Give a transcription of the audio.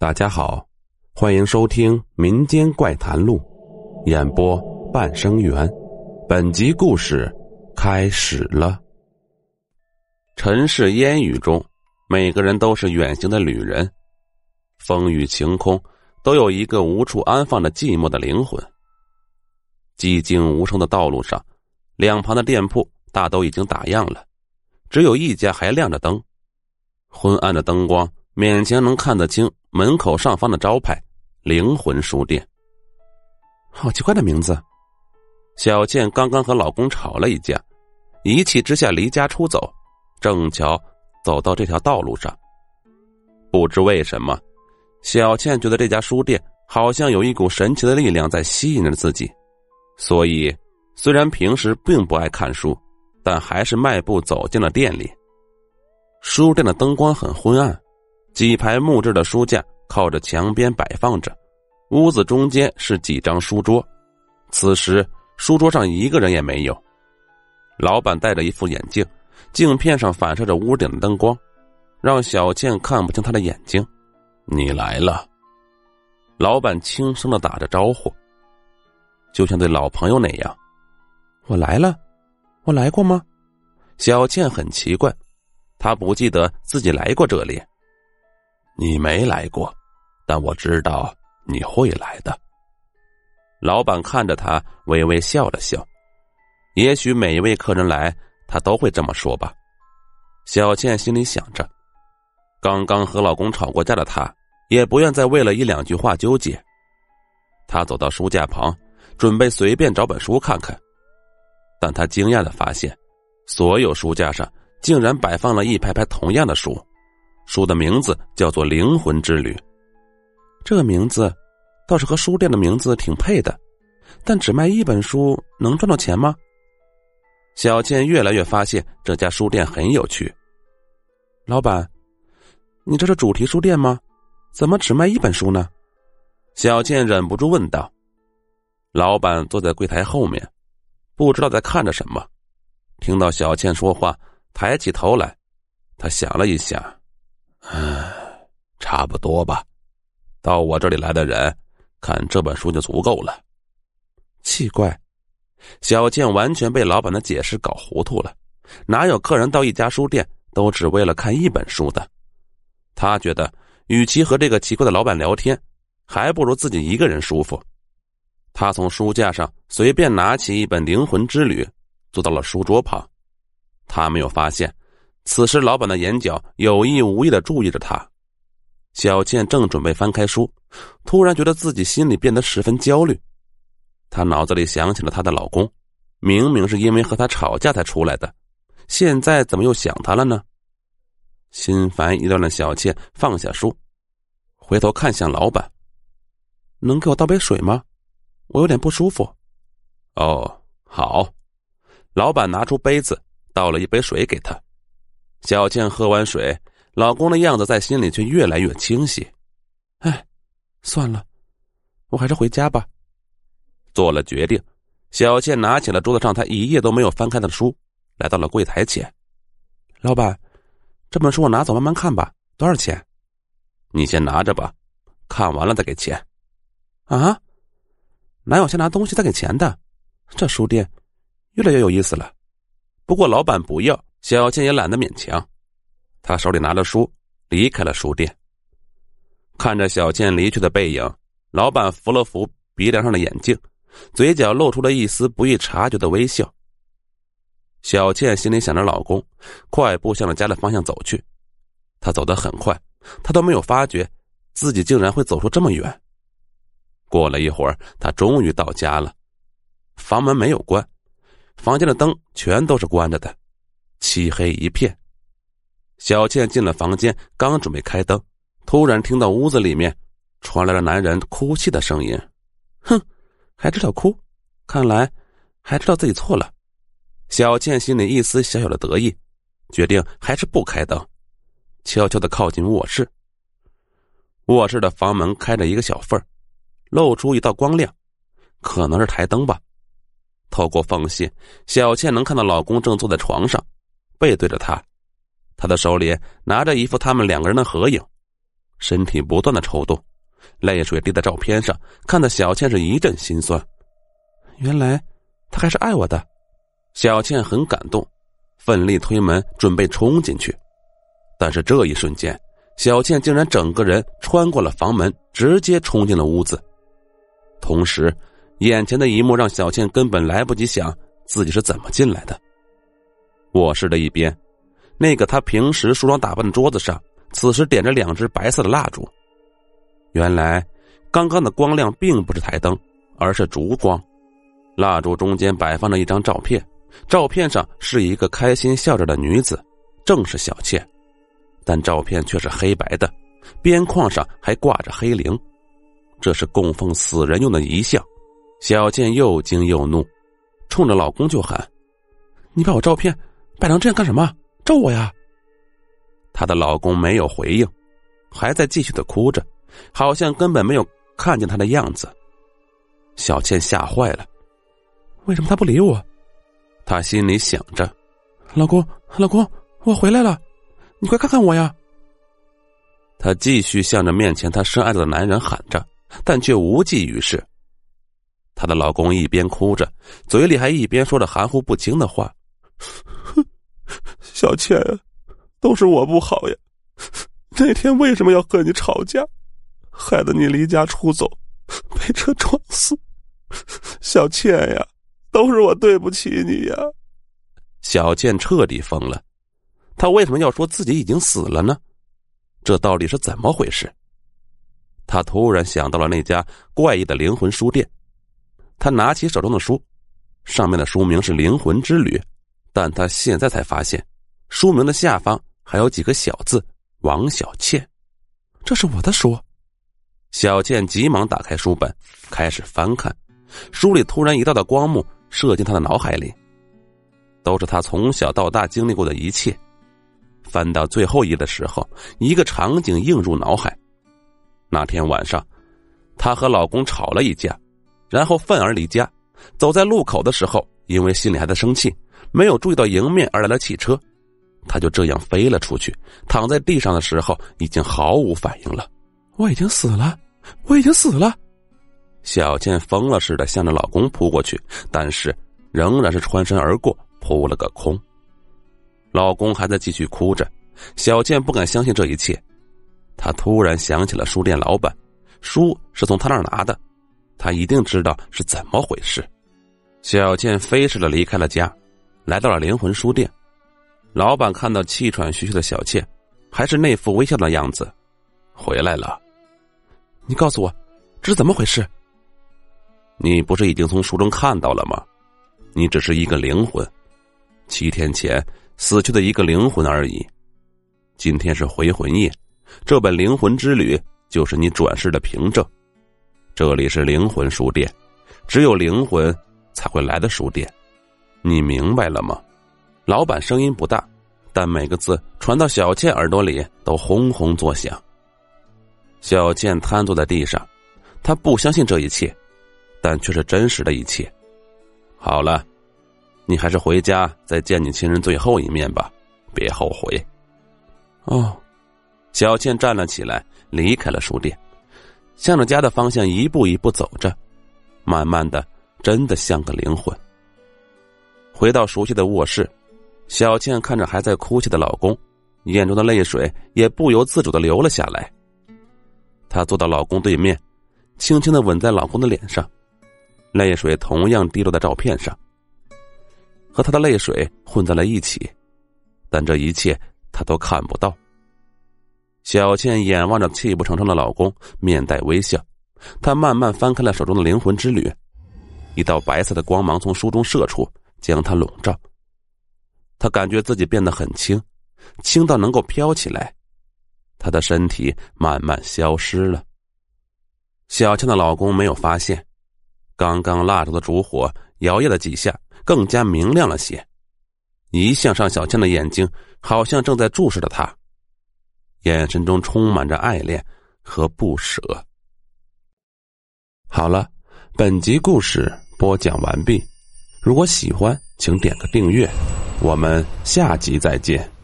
大家好，欢迎收听《民间怪谈录》，演播半生缘。本集故事开始了。尘世烟雨中，每个人都是远行的旅人，风雨晴空，都有一个无处安放的寂寞的灵魂。寂静无声的道路上，两旁的店铺大都已经打烊了，只有一家还亮着灯，昏暗的灯光勉强能看得清。门口上方的招牌“灵魂书店”，好奇怪的名字。小倩刚刚和老公吵了一架，一气之下离家出走，正巧走到这条道路上。不知为什么，小倩觉得这家书店好像有一股神奇的力量在吸引着自己，所以虽然平时并不爱看书，但还是迈步走进了店里。书店的灯光很昏暗。几排木质的书架靠着墙边摆放着，屋子中间是几张书桌。此时，书桌上一个人也没有。老板戴着一副眼镜，镜片上反射着屋顶的灯光，让小倩看不清他的眼睛。你来了，老板轻声的打着招呼，就像对老朋友那样。我来了，我来过吗？小倩很奇怪，她不记得自己来过这里。你没来过，但我知道你会来的。老板看着他，微微笑了笑。也许每一位客人来，他都会这么说吧。小倩心里想着，刚刚和老公吵过架的她，也不愿再为了一两句话纠结。她走到书架旁，准备随便找本书看看，但她惊讶的发现，所有书架上竟然摆放了一排排同样的书。书的名字叫做《灵魂之旅》，这个名字倒是和书店的名字挺配的，但只卖一本书能赚到钱吗？小倩越来越发现这家书店很有趣。老板，你这是主题书店吗？怎么只卖一本书呢？小倩忍不住问道。老板坐在柜台后面，不知道在看着什么。听到小倩说话，抬起头来，他想了一下。唉，差不多吧。到我这里来的人，看这本书就足够了。奇怪，小倩完全被老板的解释搞糊涂了。哪有客人到一家书店都只为了看一本书的？他觉得，与其和这个奇怪的老板聊天，还不如自己一个人舒服。他从书架上随便拿起一本《灵魂之旅》，坐到了书桌旁。他没有发现。此时，老板的眼角有意无意的注意着他。小倩正准备翻开书，突然觉得自己心里变得十分焦虑。她脑子里想起了她的老公，明明是因为和他吵架才出来的，现在怎么又想他了呢？心烦意乱的小倩放下书，回头看向老板：“能给我倒杯水吗？我有点不舒服。”“哦，好。”老板拿出杯子，倒了一杯水给他。小倩喝完水，老公的样子在心里却越来越清晰。哎，算了，我还是回家吧。做了决定，小倩拿起了桌子上她一页都没有翻开的书，来到了柜台前。老板，这本书我拿走慢慢看吧。多少钱？你先拿着吧，看完了再给钱。啊？哪有先拿东西再给钱的？这书店越来越有意思了。不过老板不要。小倩也懒得勉强，她手里拿着书离开了书店。看着小倩离去的背影，老板扶了扶鼻梁上的眼镜，嘴角露出了一丝不易察觉的微笑。小倩心里想着老公，快步向着家的方向走去。她走得很快，她都没有发觉自己竟然会走出这么远。过了一会儿，她终于到家了，房门没有关，房间的灯全都是关着的。漆黑一片，小倩进了房间，刚准备开灯，突然听到屋子里面传来了男人哭泣的声音。哼，还知道哭，看来还知道自己错了。小倩心里一丝小小的得意，决定还是不开灯，悄悄的靠近卧室。卧室的房门开着一个小缝露出一道光亮，可能是台灯吧。透过缝隙，小倩能看到老公正坐在床上。背对着他，他的手里拿着一幅他们两个人的合影，身体不断的抽动，泪水滴在照片上，看得小倩是一阵心酸。原来他还是爱我的，小倩很感动，奋力推门准备冲进去，但是这一瞬间，小倩竟然整个人穿过了房门，直接冲进了屋子。同时，眼前的一幕让小倩根本来不及想自己是怎么进来的。卧室的一边，那个她平时梳妆打扮的桌子上，此时点着两只白色的蜡烛。原来，刚刚的光亮并不是台灯，而是烛光。蜡烛中间摆放着一张照片，照片上是一个开心笑着的女子，正是小倩。但照片却是黑白的，边框上还挂着黑铃。这是供奉死人用的遗像，小倩又惊又怒，冲着老公就喊：“你把我照片摆成这样干什么？咒我呀！”她的老公没有回应，还在继续的哭着，好像根本没有看见她的样子。小倩吓坏了，为什么他不理我？她心里想着：“老公，老公，我回来了，你快看看我呀！”她继续向着面前她深爱的男人喊着。但却无济于事。她的老公一边哭着，嘴里还一边说着含糊不清的话：“小倩，都是我不好呀！那天为什么要和你吵架，害得你离家出走，被车撞死？小倩呀，都是我对不起你呀！”小倩彻底疯了，她为什么要说自己已经死了呢？这到底是怎么回事？他突然想到了那家怪异的灵魂书店，他拿起手中的书，上面的书名是《灵魂之旅》，但他现在才发现，书名的下方还有几个小字“王小倩”，这是我的书。小倩急忙打开书本，开始翻看，书里突然一道道光幕射进她的脑海里，都是她从小到大经历过的一切。翻到最后一页的时候，一个场景映入脑海。那天晚上，她和老公吵了一架，然后愤而离家。走在路口的时候，因为心里还在生气，没有注意到迎面而来的汽车，他就这样飞了出去。躺在地上的时候，已经毫无反应了。我已经死了，我已经死了。小倩疯了似的向着老公扑过去，但是仍然是穿身而过，扑了个空。老公还在继续哭着，小倩不敢相信这一切。他突然想起了书店老板，书是从他那儿拿的，他一定知道是怎么回事。小倩飞似的离开了家，来到了灵魂书店。老板看到气喘吁吁的小倩，还是那副微笑的样子，回来了。你告诉我，这是怎么回事？你不是已经从书中看到了吗？你只是一个灵魂，七天前死去的一个灵魂而已。今天是回魂夜。这本灵魂之旅就是你转世的凭证。这里是灵魂书店，只有灵魂才会来的书店，你明白了吗？老板声音不大，但每个字传到小倩耳朵里都轰轰作响。小倩瘫坐在地上，她不相信这一切，但却是真实的一切。好了，你还是回家再见你亲人最后一面吧，别后悔。哦。小倩站了起来，离开了书店，向着家的方向一步一步走着，慢慢的，真的像个灵魂。回到熟悉的卧室，小倩看着还在哭泣的老公，眼中的泪水也不由自主的流了下来。她坐到老公对面，轻轻的吻在老公的脸上，泪水同样滴落在照片上，和她的泪水混在了一起，但这一切她都看不到。小倩眼望着泣不成声的老公，面带微笑。她慢慢翻开了手中的灵魂之旅，一道白色的光芒从书中射出，将她笼罩。她感觉自己变得很轻，轻到能够飘起来。她的身体慢慢消失了。小倩的老公没有发现，刚刚蜡烛的烛火摇曳了几下，更加明亮了些。一向上，小倩的眼睛好像正在注视着他。眼神中充满着爱恋和不舍。好了，本集故事播讲完毕。如果喜欢，请点个订阅。我们下集再见。